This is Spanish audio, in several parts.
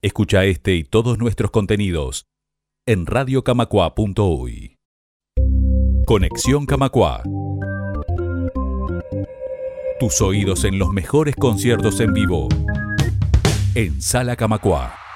Escucha este y todos nuestros contenidos en radiocamacua.uy. Conexión Camacua. Tus oídos en los mejores conciertos en vivo. En Sala Camacua.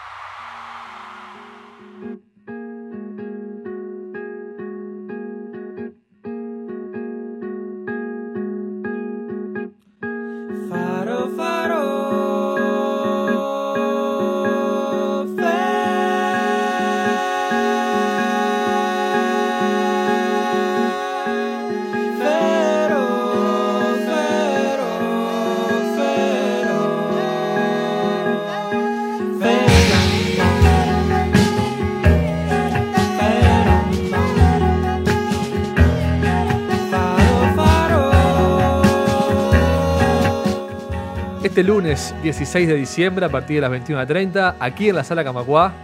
Este lunes 16 de diciembre, a partir de las 21.30, aquí en la Sala Camacuá,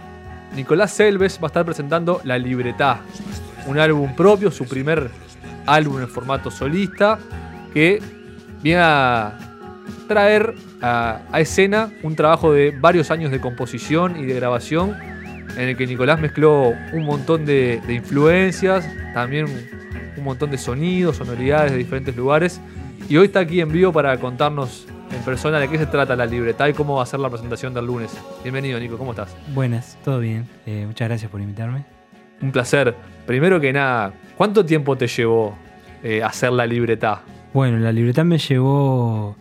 Nicolás Selves va a estar presentando La Libretá, un álbum propio, su primer álbum en formato solista, que viene a traer a, escena un trabajo de varios años de composición y de grabación, en el que Nicolás mezcló un montón de, de influencias, también un montón de sonidos, sonoridades de diferentes lugares, y hoy está aquí en vivo para contarnos en persona de qué se trata la libreta y cómo va a ser la presentación del lunes. Bienvenido, Nico, ¿cómo estás? Buenas, todo bien. Eh, muchas gracias por invitarme. Un placer. Primero que nada, ¿cuánto tiempo te llevó eh, hacer la libreta? Bueno, la libreta me llevó,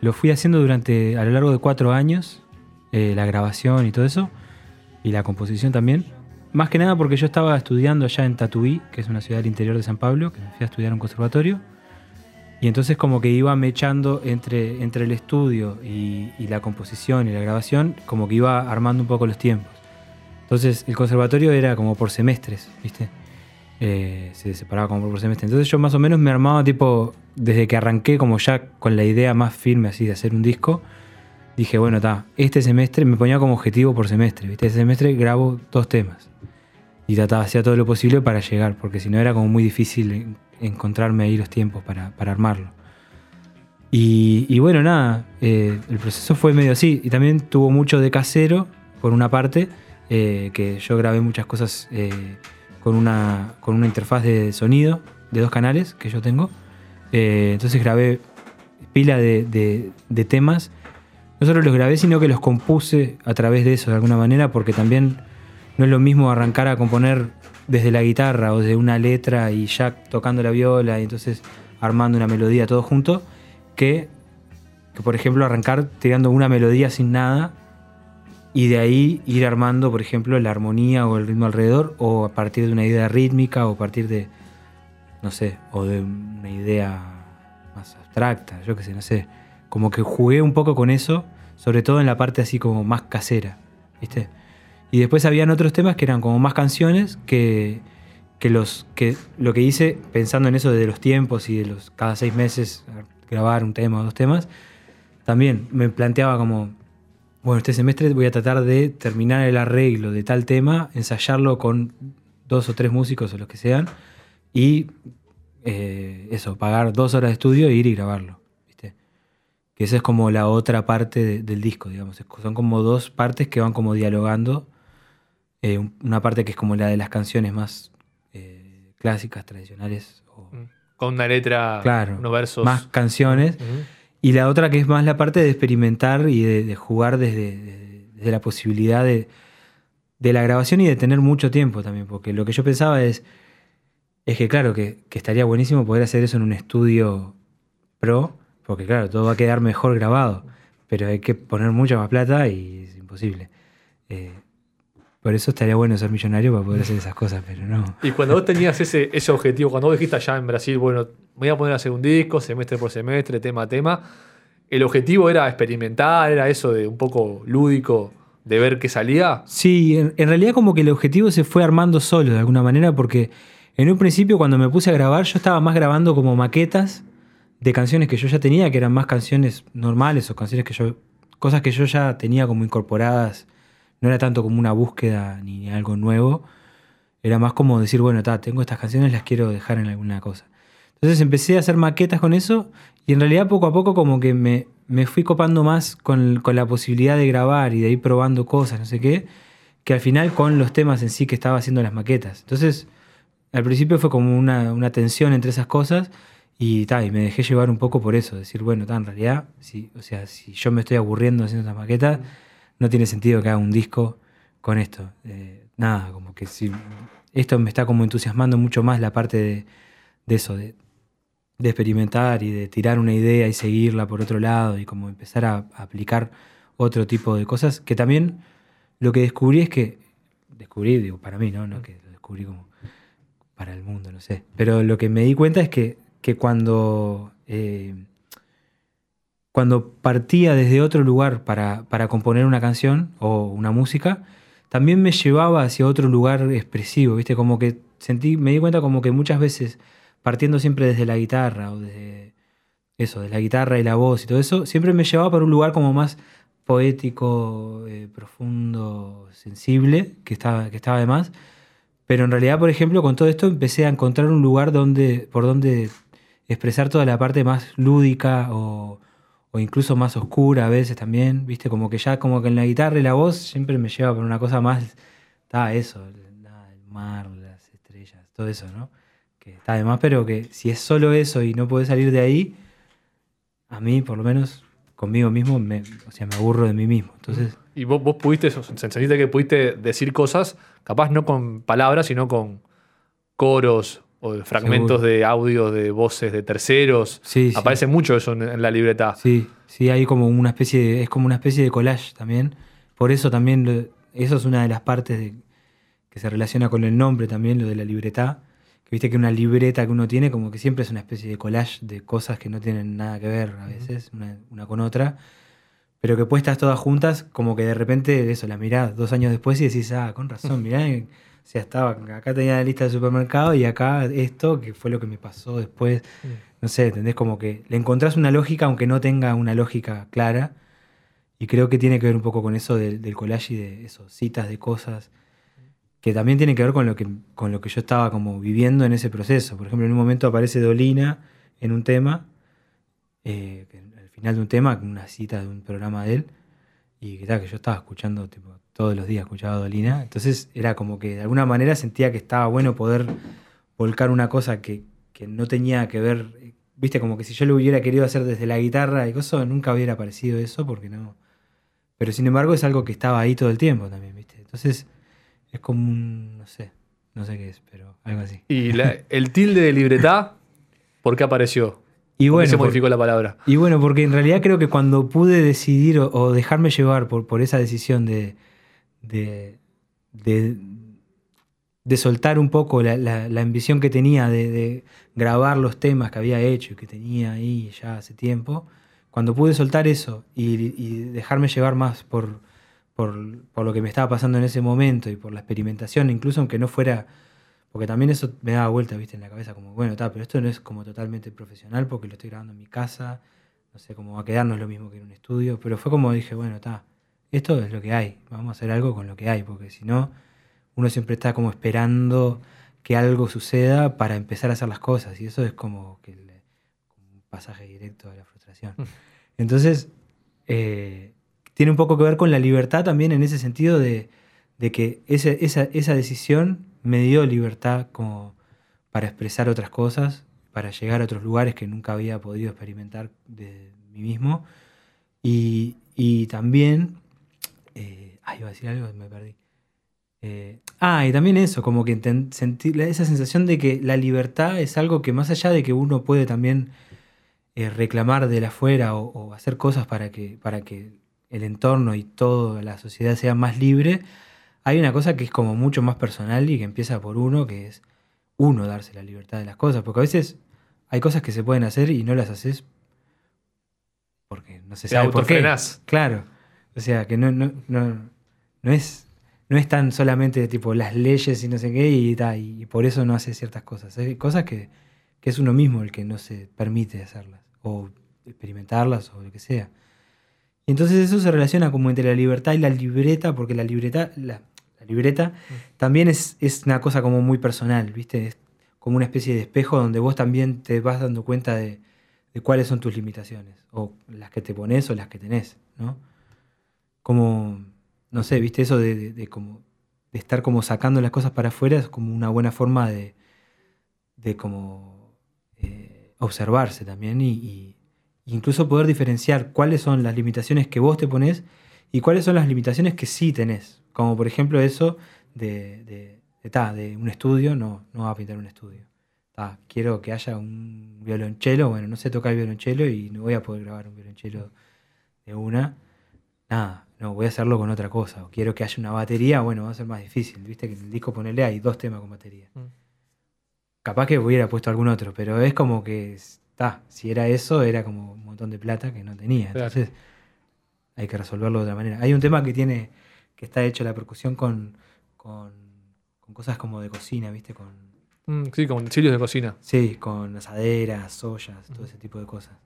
lo fui haciendo durante, a lo largo de cuatro años, eh, la grabación y todo eso, y la composición también. Más que nada porque yo estaba estudiando allá en Tatuí, que es una ciudad del interior de San Pablo, que me fui a estudiar a un conservatorio. Y entonces como que iba mechando entre, entre el estudio y, la composición y la grabación, como que iba armando un poco los tiempos. Entonces el conservatorio era como por semestres, ¿viste? Eh, se separaba como por semestre. Entonces yo más o menos me armaba tipo, desde que arranqué como ya con la idea más firme así de hacer un disco, dije, bueno, está, este semestre me ponía como objetivo por semestre, ¿viste? Este semestre grabo dos temas. Y trataba, hacía todo lo posible para llegar, porque si no era como muy difícil encontrarme ahí los tiempos para, para armarlo. Y, bueno, nada, eh, el proceso fue medio así. Y también tuvo mucho de casero, por una parte, eh, que yo grabé muchas cosas eh, con, una, con una interfaz de sonido de dos canales que yo tengo. Entonces grabé pila de- de temas. No solo los grabé, sino que los compuse a través de eso de alguna manera, porque también no es lo mismo arrancar a componer desde la guitarra o desde una letra y ya tocando la viola y entonces armando una melodía todo junto, que, que por ejemplo arrancar tirando una melodía sin nada y de ahí ir armando, por ejemplo, la armonía o el ritmo alrededor, o a partir de una idea rítmica, o a partir de, no sé, o de una idea más abstracta, yo qué sé, no sé. Como que jugué un poco con eso, sobre todo en la parte así como más casera, ¿viste? Y después habían otros temas que eran como más canciones que, que, los, que lo que hice pensando en eso de los tiempos y de los cada seis meses grabar un tema o dos temas, también me planteaba como, bueno, este semestre voy a tratar de terminar el arreglo de tal tema, ensayarlo con dos o tres músicos o los que sean, y eh, eso, pagar dos horas de estudio e ir y grabarlo. Que esa es como la otra parte de- del disco, digamos. Son como dos partes que van como dialogando. Eh, un- una parte que es como la de las canciones más eh, clásicas, tradicionales, o Con una letra, Claro, unos versos. más canciones. Y la otra que es más la parte de experimentar y de, de jugar desde, la posibilidad de, de la grabación y de tener mucho tiempo también. Porque lo que yo pensaba es, es que claro, que, que estaría buenísimo poder hacer eso en un estudio pro, porque claro, todo va a quedar mejor grabado. Pero hay que poner mucha más plata y es imposible. Eh, por eso estaría bueno ser millonario para poder hacer esas cosas, pero no. Y cuando vos tenías ese, ese objetivo, cuando vos dijiste allá en Brasil, bueno, me voy a poner a hacer un disco, semestre por semestre, tema a tema, el objetivo era experimentar, era eso de un poco lúdico, de ver qué salía. Sí, en, en realidad como que el objetivo se fue armando solo de alguna manera porque en un principio cuando me puse a grabar yo estaba más grabando como maquetas de canciones que yo ya tenía, que eran más canciones normales o canciones que yo, cosas que yo ya tenía como incorporadas, no era tanto como una búsqueda ni algo nuevo, era más como decir, bueno, ta, tengo estas canciones, las quiero dejar en alguna cosa. Entonces empecé a hacer maquetas con eso y en realidad poco a poco como que me, me fui copando más con, con la posibilidad de grabar y de ir probando cosas, no sé qué, que al final con los temas en sí que estaba haciendo las maquetas. Entonces, al principio fue como una, una tensión entre esas cosas y, ta, y me dejé llevar un poco por eso, decir, bueno, ta, en realidad, si, o sea, si yo me estoy aburriendo haciendo esas maquetas, no tiene sentido que haga un disco con esto. Eh, nada, como que si esto me está como entusiasmando mucho más la parte de, eso, de, de experimentar y de tirar una idea y seguirla por otro lado y como empezar a, a aplicar otro tipo de cosas, que también lo que descubrí es que, descubrí, digo, para mí, ¿no? No que lo descubrí como para el mundo, no sé, pero lo que me di cuenta es que, que cuando, eh, cuando partía desde otro lugar para, para componer una canción o una música, también me llevaba hacia otro lugar expresivo, ¿viste? Como que sentí, me di cuenta como que muchas veces, partiendo siempre desde la guitarra o desde eso, de la guitarra y la voz y todo eso, siempre me llevaba para un lugar como más poético, eh, profundo, sensible, que estaba, que estaba de más. Pero en realidad, por ejemplo, con todo esto empecé a encontrar un lugar donde, por donde expresar toda la parte más lúdica o, o incluso más oscura a veces también, ¿viste? Como que ya como que en la guitarra y la voz siempre me lleva por una cosa más, está eso, el, mar, las estrellas, todo eso, ¿no? Que está de más, pero que si es solo eso y no puedes salir de ahí, a mí por lo menos conmigo mismo, me, o sea, me aburro de mí mismo. Entonces, Y vos, vos pudiste, sentiste que pudiste decir cosas, capaz no con palabras, sino con coros o de fragmentos de audios de voces de terceros. sí, sí. Aparece mucho eso en, en la libreta. Sí, sí, hay como una especie de, es como una especie de collage también. Por eso también, lo- eso es una de las partes de- que se relaciona con el nombre también, lo de la libreta. Que viste que una libreta que uno tiene como que siempre es una especie de collage de cosas que no tienen nada que ver a veces, una, una con otra. Pero que puestas todas juntas, como que de repente eso, la mirás dos años después y decís, ah, con razón, mirá, o sea, estaba, acá tenía la lista de supermercado y acá esto, que fue lo que me pasó después. No sé, ¿entendés? Como que le encontrás una lógica, aunque no tenga una lógica clara. Y creo que tiene que ver un poco con eso del, del collage y de eso, citas de cosas, que también tiene que ver con lo que, con lo que yo estaba como viviendo en ese proceso. Por ejemplo, en un momento aparece Dolina en un tema, eh, al final de un tema, una cita de un programa de él, y que, tal, que yo estaba escuchando, tipo, todos los días escuchaba a Dolina. Entonces era como que de alguna manera sentía que estaba bueno poder volcar una cosa que, que no tenía que ver, viste, como que si yo lo hubiera querido hacer desde la guitarra y cosas, nunca hubiera aparecido eso, porque no. Pero sin embargo es algo que estaba ahí todo el tiempo también, viste. Entonces es como un, no sé, no sé qué es, pero algo así. Y la- el tilde de libreta, ¿por qué apareció? Y ¿Por qué bueno, se por- modificó la palabra? Y bueno, porque en realidad creo que cuando pude decidir o, o dejarme llevar por, por esa decisión de, de, de, de soltar un poco la, la- la ambición que tenía de, grabar los temas que había hecho y que tenía ahí ya hace tiempo, cuando pude soltar eso y, y dejarme llevar más por, por, por lo que me estaba pasando en ese momento y por la experimentación, incluso aunque no fuera porque también eso me daba vuelta, viste, en la cabeza, como, bueno, está, pero esto no es como totalmente profesional porque lo estoy grabando en mi casa, no sé cómo va a quedar, no es lo mismo que en un estudio, pero fue como dije, bueno, está, esto es lo que hay, vamos a hacer algo con lo que hay, porque si no, uno siempre está como esperando que algo suceda para empezar a hacer las cosas, y eso es como que el- un pasaje directo a la frustración. Entonces, eh, tiene un poco que ver con la libertad también en ese sentido de, de que ese- esa, esa decisión me dio libertad como para expresar otras cosas, para llegar a otros lugares que nunca había podido experimentar de mí mismo. Y, y también, eh, ay, iba a decir algo, me perdí. Eh, ah, y también eso, como que sentir esa sensación de que la libertad es algo que más allá de que uno puede también eh, reclamar de la afuera o, o hacer cosas para que, para que el entorno y toda la sociedad sea más libre, hay una cosa que es como mucho más personal y que empieza por uno, que es uno darse la libertad de las cosas, porque a veces hay cosas que se pueden hacer y no las haces porque no se sabe por qué. Claro. O sea, que no, no, no, no es no es tan solamente tipo las leyes y no sé qué y, y por eso no hace ciertas cosas. Hay cosas que, que es uno mismo el que no se permite hacerlas o experimentarlas o lo que sea. Y entonces eso se relaciona como entre la libertad y la libreta, porque la libreta, la, la libreta también es, es una cosa como muy personal, ¿viste? Es como una especie de espejo donde vos también te vas dando cuenta de, de cuáles son tus limitaciones, o las que te pones o las que tenés, ¿no? Como, no sé, viste eso de, de- como, de estar como sacando las cosas para afuera es como una buena forma de, de como eh, observarse también y, incluso poder diferenciar cuáles son las limitaciones que vos te pones y cuáles son las limitaciones que sí tenés. Como por ejemplo eso de, de, de, ta, de un estudio, no, no va a pintar un estudio. Ta, quiero que haya un violonchelo, bueno, no sé tocar el violonchelo y no voy a poder grabar un violonchelo de una. Nada, no, voy a hacerlo con otra cosa. O quiero que haya una batería, bueno, va a ser más difícil. Viste que en el disco ponele hay dos temas con batería. Mm. Capaz que hubiera puesto algún otro, pero es como que está. Si era eso, era como un montón de plata que no tenía. Claro. Entonces, hay que resolverlo de otra manera. Hay un tema que tiene, que está hecho la percusión con, con, con cosas como de cocina, ¿viste? Con, Mm, sí, como utensilios de cocina. sí, con asaderas, ollas, todo ese tipo de cosas.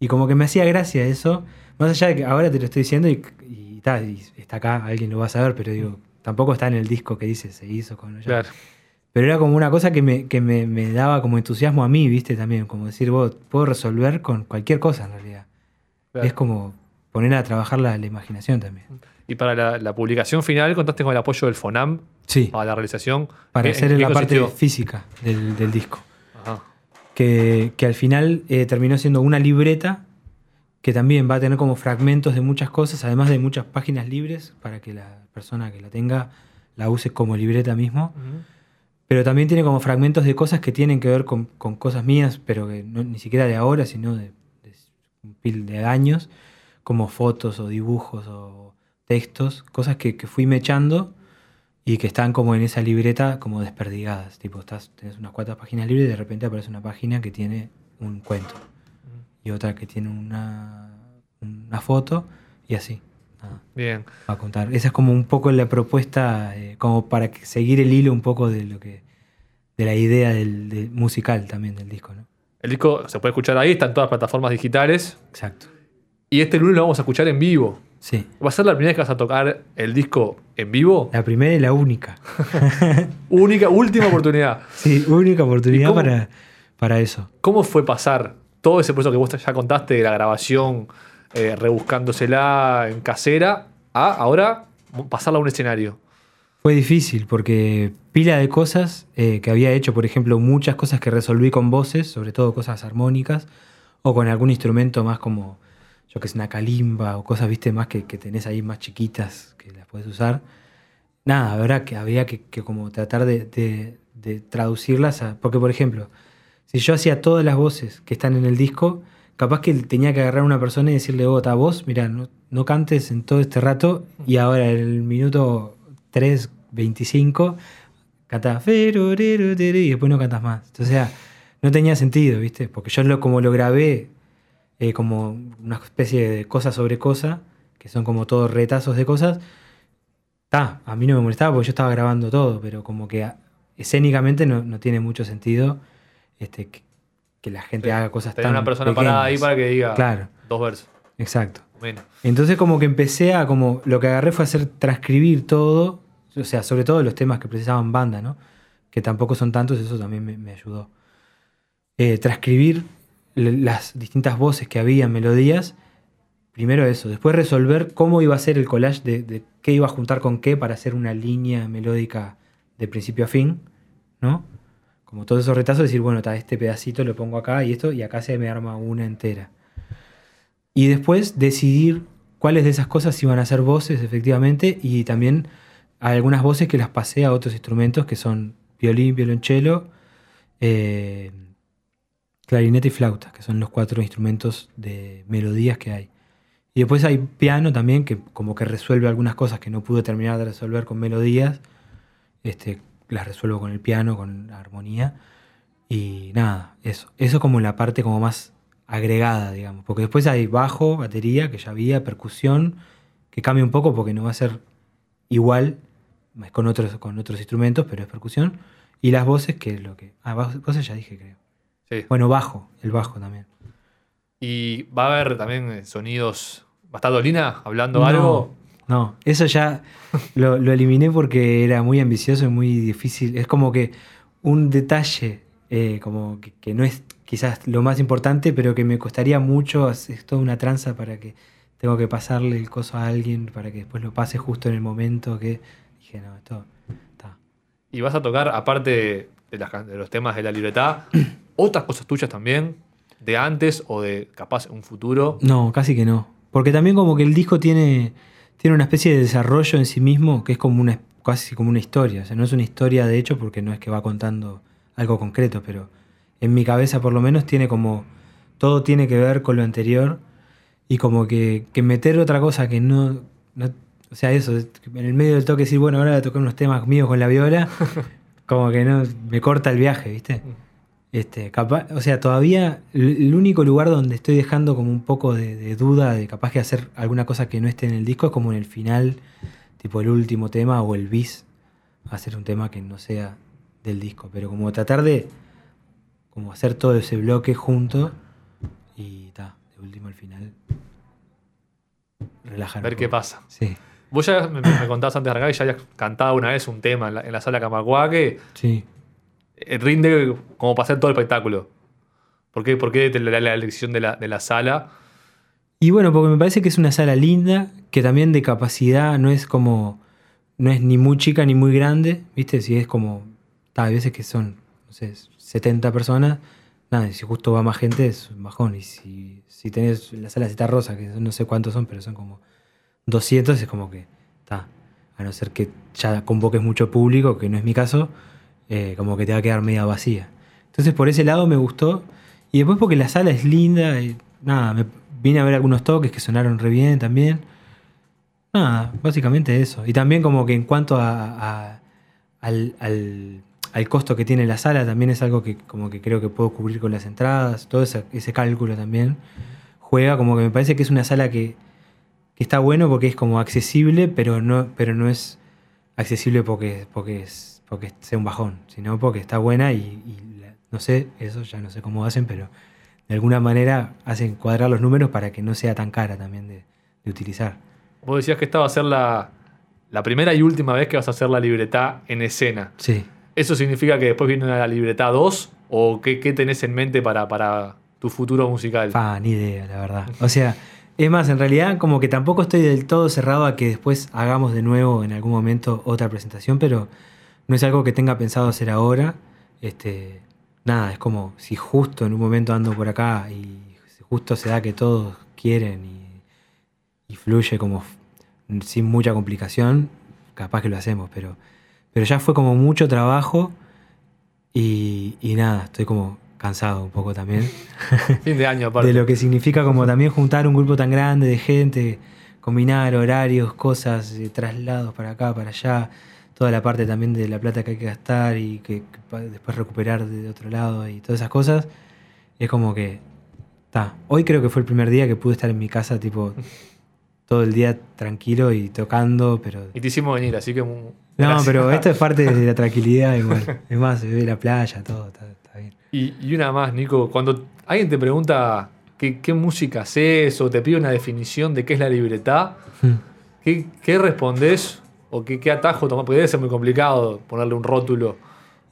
Y como que me hacía gracia eso, más allá de que ahora te lo estoy diciendo y, y, ta, y está acá, alguien lo va a saber, pero digo, tampoco está en el disco que dice se hizo con Claro. pero era como una cosa que, me, que me, me daba como entusiasmo a mí, ¿viste? También, como decir, vos, puedo resolver con cualquier cosa en realidad. claro. Es como poner a trabajar la, la imaginación también. Y para la, la publicación final contaste con el apoyo del FONAM Sí, para la realización. para ¿En- hacer la parte física del, del disco. Que, que al final eh, terminó siendo una libreta que también va a tener como fragmentos de muchas cosas, además de muchas páginas libres para que la persona que la tenga la use como libreta mismo. Pero también tiene como fragmentos de cosas que tienen que ver con, con cosas mías, pero que no, ni siquiera de ahora, sino de, de un pil de años, como fotos o dibujos o textos, cosas que, que fui mechando y que están como en esa libreta como desperdigadas. Tipo, estás, tenés unas cuantas páginas libres y de repente aparece una página que tiene un cuento y otra que tiene una, una foto y así. Nada Bien. a contar. Esa es como un poco la propuesta, eh, como para seguir el hilo un poco de lo que, de la idea del, del musical también del disco, ¿no? El disco se puede escuchar ahí, está en todas las plataformas digitales. Exacto. Y este lunes lo vamos a escuchar en vivo. Sí. ¿Va a ser la primera vez que vas a tocar el disco en vivo? La primera y la única. Única, última oportunidad. Sí, única ¿Y oportunidad cómo? para, para eso. ¿Cómo fue pasar todo ese proceso que vos ya contaste de la grabación, eh, rebuscándosela en casera, a ahora pasarla a un escenario? Fue difícil porque pila de cosas eh, que había hecho, por ejemplo, muchas cosas que resolví con voces, sobre todo cosas armónicas, o con algún instrumento más como, yo que sé, una calimba o cosas, viste, más que, que tenés ahí más chiquitas que las puedes usar. Nada, habrá que había que, que como tratar de, de- de traducirlas a. Porque, por ejemplo, si yo hacía todas las voces que están en el disco, capaz que tenía que agarrar a una persona y decirle, oh, ta, vos, mira, no, no cantes en todo este rato, y ahora en el minuto 3.25 cantás y después no cantas más. Entonces, o sea, no tenía sentido, ¿viste? Porque yo lo, como lo grabé eh, como una especie de cosa sobre cosa, que son como todos retazos de cosas, ta, a mí no me molestaba porque yo estaba grabando todo, pero como que escénicamente no, no tiene mucho sentido este, que, que la gente Sí, haga cosas tan una persona parada ahí para que diga Claro, dos versos. exacto. Menos. Entonces como que empecé a como lo que agarré fue hacer transcribir todo, o sea, sobre todo los temas que precisaban banda, ¿no? Que tampoco son tantos, eso también me, me ayudó. Eh, transcribir las distintas voces que había, melodías, primero eso, después resolver cómo iba a ser el collage de, qué iba a juntar con qué para hacer una línea melódica de principio a fin, ¿no? Como todos esos retazos, decir, bueno, ta, este pedacito lo pongo acá y esto, y acá se me arma una entera. Y después decidir cuáles de esas cosas iban a ser voces, efectivamente, y también algunas voces que las pasé a otros instrumentos que son violín, violonchelo, eh, clarinete y flauta, que son los cuatro instrumentos de melodías que hay. Y después hay piano también, que como que resuelve algunas cosas que no pude terminar de resolver con melodías, este, las resuelvo con el piano, con la armonía. Y nada, eso. Eso como la parte como más agregada, digamos. Porque después hay bajo, batería, que ya había, percusión, que cambia un poco porque no va a ser igual, con otros, con otros instrumentos, pero es percusión. Y las voces, que es lo que... Ah, voces ya dije, creo. Sí. Bueno, bajo, el bajo también. Y va a haber también eh, sonidos. ¿Va a estar Dolina hablando No, algo? No, eso ya lo, lo eliminé porque era muy ambicioso y muy difícil. Es como que un detalle eh, como que, que no es quizás lo más importante, pero que me costaría mucho, es toda una tranza para que tengo que pasarle el coso a alguien para que después lo pase justo en el momento que dije, no, esto está. Y vas a tocar, aparte de, las can- de los temas de la libertad, otras cosas tuyas también, de antes o de capaz un futuro. No, casi que no. Porque también como que el disco tiene, tiene una especie de desarrollo en sí mismo que es como una, casi como una historia. O sea, no es una historia de hecho porque no es que va contando algo concreto, pero en mi cabeza por lo menos tiene como... Todo tiene que ver con lo anterior y como que, que meter otra cosa que no, no- O sea, eso, en el medio del toque decir, bueno, ahora voy a tocar unos temas míos con la viola, como que no, me corta el viaje, ¿viste? Este, capaz, o sea, todavía el único lugar donde estoy dejando como un poco de, de duda de capaz que hacer alguna cosa que no esté en el disco es como en el final, tipo el último tema o el bis, hacer un tema que no sea del disco, pero como tratar de como hacer todo ese bloque junto y ta, de último al final relajar. ver qué pasa. Sí, Vos ya me, me contabas antes de arrancar que ya habías cantado una vez un tema en la, en la sala Camacuá que sí. Eh, rinde como para hacer todo el espectáculo. ¿Por qué, por qué la, la elección de la, de la sala? Y bueno, porque me parece que es una sala linda, que también de capacidad no es como. No es ni muy chica ni muy grande, ¿viste? Si es como. Hay veces que son, no sé, 70 personas. Nada, si justo va más gente es un bajón. Y si, si tenés la sala Cita Rosa, que no sé cuántos son, pero son como 200, es como que. Está. A no ser que ya convoques mucho público, que no es mi caso, eh, como que te va a quedar media vacía. Entonces por ese lado me gustó. Y después porque la sala es linda, y nada, vine a ver algunos toques que sonaron re bien también. Nada, básicamente eso. Y también como que en cuanto a- al, al- al costo que tiene la sala, también es algo que como que creo que puedo cubrir con las entradas, todo ese, ese cálculo también juega, como que me parece que es una sala que, que está bueno porque es como accesible, pero no, pero no es accesible porque, porque, es, porque sea un bajón, sino porque está buena y, y la- no sé, eso ya no sé cómo hacen, pero de alguna manera hacen cuadrar los números para que no sea tan cara también de, de utilizar. Vos decías que esta va a ser la, la primera y última vez que vas a hacer la libreta en escena. Sí. ¿Eso significa que después viene la libreta 2? ¿O qué, qué tenés en mente para, para tu futuro musical? Pa, ni idea, la verdad. O sea, es más, en realidad como que tampoco estoy del todo cerrado a que después hagamos de nuevo en algún momento otra presentación, pero no es algo que tenga pensado hacer ahora. Este, nada, es como si justo en un momento ando por acá y justo se da que todos quieren y, y fluye como sin mucha complicación, capaz que lo hacemos, pero, pero ya fue como mucho trabajo y, y nada, estoy como cansado un poco también Fin de año, aparte. de lo que significa como también juntar un grupo tan grande de gente, combinar horarios, cosas, eh, traslados para acá, para allá, toda la parte también de la plata que hay que gastar y que, después recuperar de otro lado y todas esas cosas. Es como que, está. Hoy creo que fue el primer día que pude estar en mi casa, tipo, todo el día tranquilo y tocando, pero... Y te hicimos venir, así que... mu- No, pero esto es parte de la tranquilidad igual. Es más, se ve la playa, todo, está, está bien. Y, y una más, Nico. Cuando alguien te pregunta qué, qué música haces o te pide una definición de qué es la libreta, Hmm. ¿qué, qué respondés o qué, qué atajo tomás? Porque debe ser muy complicado ponerle un rótulo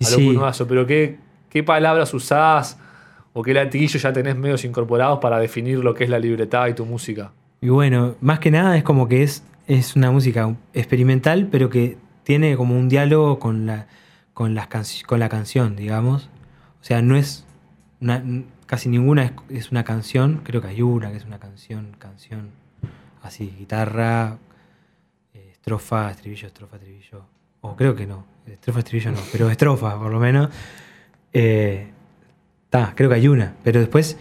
a lo sí. pero ¿qué, ¿qué palabras usás o qué latiguillos ya tenés medios incorporados para definir lo que es la libreta y tu música? Y bueno, más que nada es como que es, es una música experimental, pero que tiene como un diálogo con la, con las canci- con la canción, digamos. O sea, no es. una- casi ninguna es, es una canción, creo que hay una que es una canción, canción. Así, guitarra, estrofa, estribillo, estrofa, estribillo. O creo que no, estrofa, estribillo no, pero estrofa por lo menos. Eh, ta, creo que hay una, pero después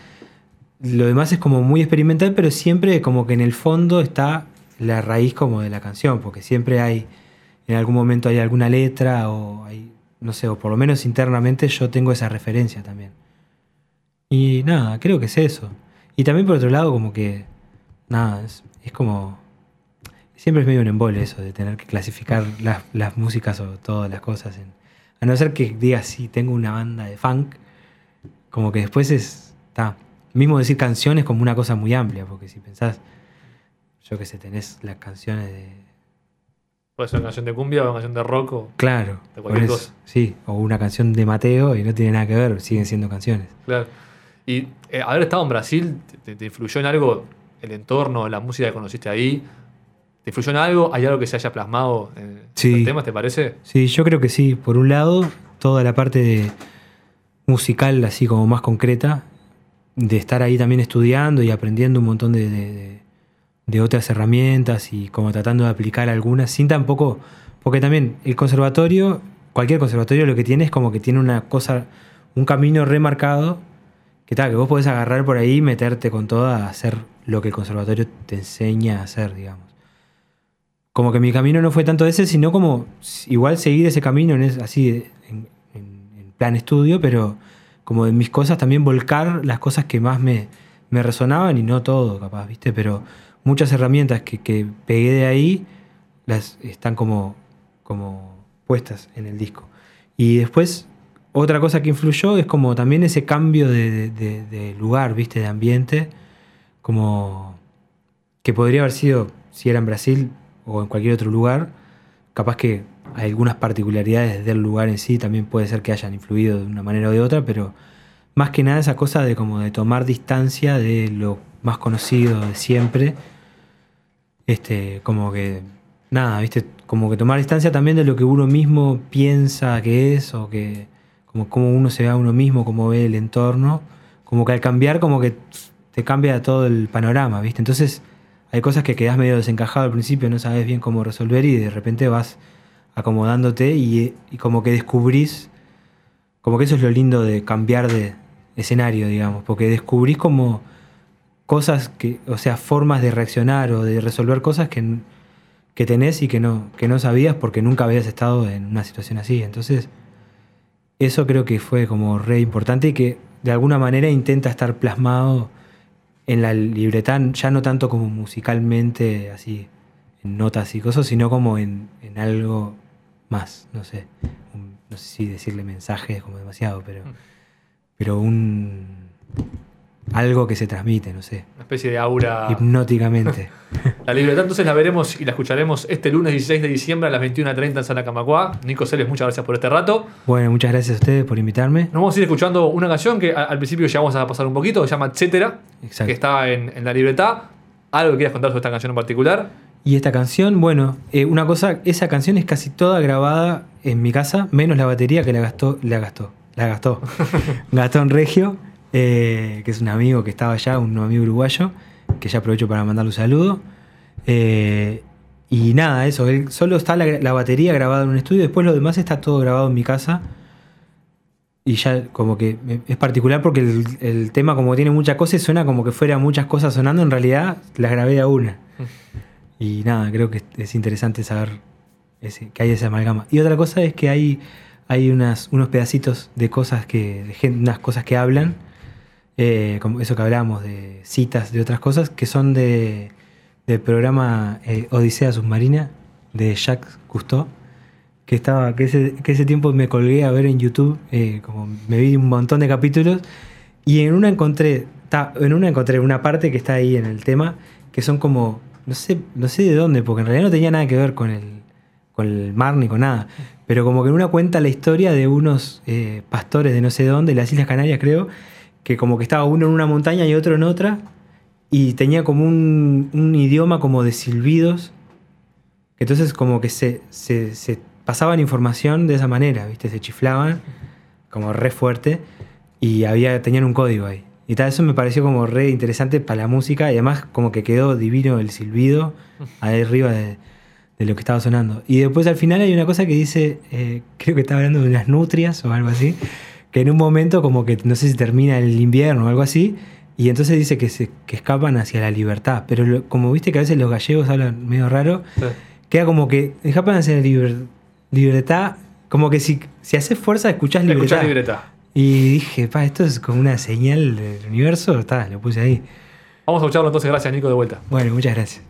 lo demás es como muy experimental, pero siempre como que en el fondo está la raíz como de la canción, porque siempre hay, en algún momento hay alguna letra o hay, no sé, o por lo menos internamente yo tengo esa referencia también. Y nada, creo que es eso. Y también por otro lado como que, nada, es, es como... Siempre es medio un embole eso de tener que clasificar las, las músicas o todas las cosas. En, a no ser que digas, sí, tengo una banda de funk, como que después es. Está. Mismo decir canciones como una cosa muy amplia, porque si pensás, yo que sé, tenés las canciones de. Puede ser una canción de cumbia o una canción de rock. o- Claro, De cualquier cosa. Sí, o una canción de Mateo y no tiene nada que ver, siguen siendo canciones. Claro. Y eh, haber estado en Brasil, te, te influyó en algo el entorno, la música que conociste ahí? ¿Te influyó en algo? ¿Hay algo que se haya plasmado en Sí. el tema, te parece? Sí, yo creo que sí. Por un lado, toda la parte de musical, así como más concreta, de estar ahí también estudiando y aprendiendo un montón de, de- de- de otras herramientas y como tratando de aplicar algunas, sin tampoco, porque también el conservatorio, cualquier conservatorio lo que tiene es como que tiene una cosa, un camino remarcado, que tal, que vos podés agarrar por ahí y meterte con toda a hacer lo que el conservatorio te enseña a hacer, digamos como que mi camino no fue tanto ese, sino como igual seguir ese camino en es- así en, en- en plan estudio, pero como de mis cosas también volcar las cosas que más me, me resonaban y no todo, capaz, ¿viste? Pero muchas herramientas que, que pegué de ahí las están como, como puestas en el disco. Y después, otra cosa que influyó es como también ese cambio de- de- de lugar, ¿viste? De ambiente, como que podría haber sido, si era en Brasil o en cualquier otro lugar, capaz que hay algunas particularidades del lugar en sí también puede ser que hayan influido de una manera o de otra, pero más que nada esa cosa de como de tomar distancia de lo más conocido de siempre, este, como que, nada, viste, como que tomar distancia también de lo que uno mismo piensa que es, o que, como cómo uno se ve a uno mismo, cómo ve el entorno, como que al cambiar como que te cambia todo el panorama, viste, entonces hay cosas que quedas medio desencajado al principio, no sabes bien cómo resolver y de repente vas acomodándote y, como que descubrís, como que eso es lo lindo de cambiar de escenario, digamos, porque descubrís como cosas que, o sea, formas de reaccionar o de resolver cosas que, que tenés y que no, que no sabías porque nunca habías estado en una situación así. Entonces, eso creo que fue como re importante y que de alguna manera intenta estar plasmado en la libreta, ya no tanto como musicalmente, así, en notas y cosas, sino como en, en algo más, no sé. Un- no sé si decirle mensaje es como demasiado, pero, pero un... algo que se transmite, no sé, Una especie de aura. hipnóticamente. La libreta entonces la veremos y la escucharemos este lunes 16 de diciembre a las 21.30 en Sala Camacuá. Nico Celes, muchas gracias por este rato. bueno, muchas gracias a ustedes por invitarme. Nos vamos a ir escuchando una canción que al principio ya vamos a pasar un poquito, se llama Etcétera, Exacto. que está en, en la libreta. ¿Algo que quieras contar sobre esta canción en particular? Y esta canción, bueno, eh, una cosa, esa canción es casi toda grabada en mi casa, menos la batería que la gastó, la gastó, la gastó. Gastón Regio, eh, que es un amigo que estaba allá, un amigo uruguayo, que ya aprovecho para mandarle un saludo. Eh, y nada, eso, él, solo está la, batería grabada en un estudio, después lo demás está todo grabado en mi casa. Y ya como que es particular porque el, tema como tiene muchas cosas, suena como que fuera muchas cosas sonando, en realidad las grabé a una. Y nada, creo que es interesante saber ese- que hay esa amalgama. Y otra cosa es que hay, hay unos pedacitos de cosas que, unas cosas que hablan, eh, como eso que hablamos de citas de otras cosas, que son de, del programa eh, Odisea Submarina de Jacques Cousteau, que estaba, que ese, que ese tiempo me colgué a ver en YouTube, eh, como me vi un montón de capítulos, y en una encontré, ta- en una encontré una parte que está ahí en el tema, que son como, no sé, no sé de dónde, porque en realidad no tenía nada que ver con el, con el mar ni con nada, pero como que en una cuenta la historia de unos eh, pastores de no sé dónde, las Islas Canarias creo, que como que estaba uno en una montaña y otro en otra, y tenía como un, un idioma como de silbidos, entonces como que se, se, pasaban información de esa manera, ¿viste? Se chiflaban como re fuerte y había, tenían un código ahí. Y tal, eso me pareció como re interesante para la música y además como que quedó divino el silbido ahí arriba de, de lo que estaba sonando. Y después al final hay una cosa que dice, eh, creo que está hablando de unas nutrias o algo así, que en un momento como que no sé si termina el invierno o algo así, y entonces dice que, se, que escapan hacia la libertad. Pero lo- como viste que a veces los gallegos hablan medio raro, queda como que escapan hacia la liber- libertad, como que si, si haces fuerza escuchás libertad. Escuchás libreta. Y dije, pa, esto es como una señal del universo, está, lo puse ahí. Vamos a escucharlo entonces, gracias Nico de vuelta. Bueno, muchas gracias.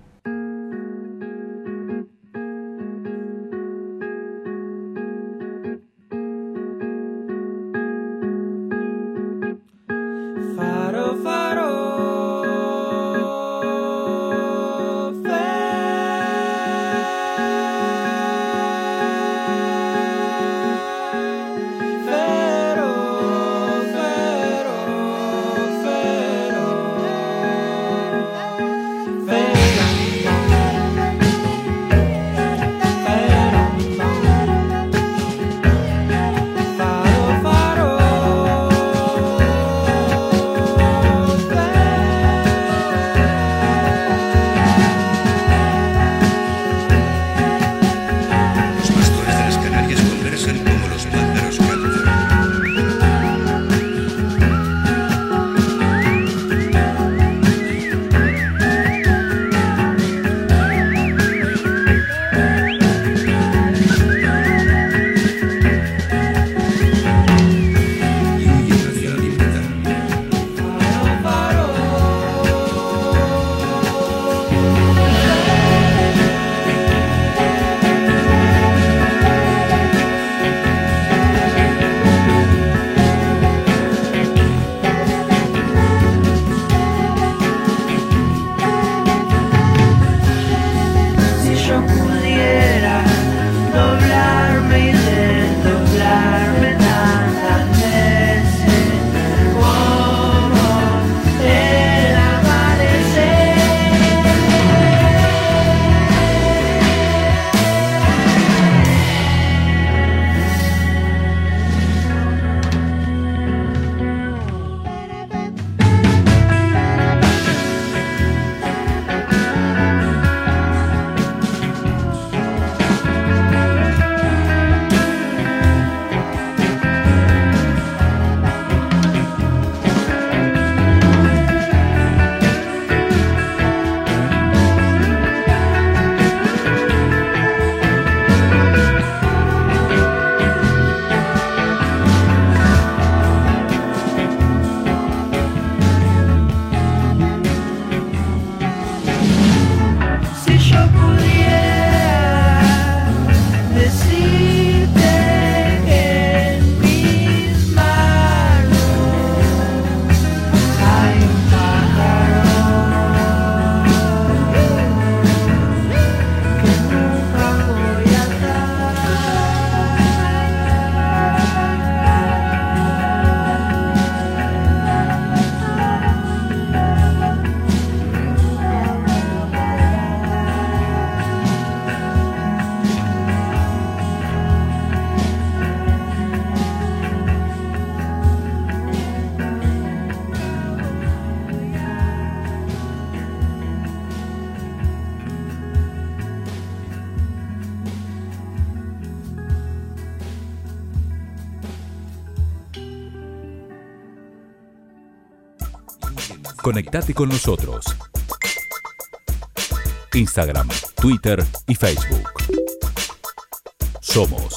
Conectate con nosotros. Instagram, Twitter y Facebook. Somos.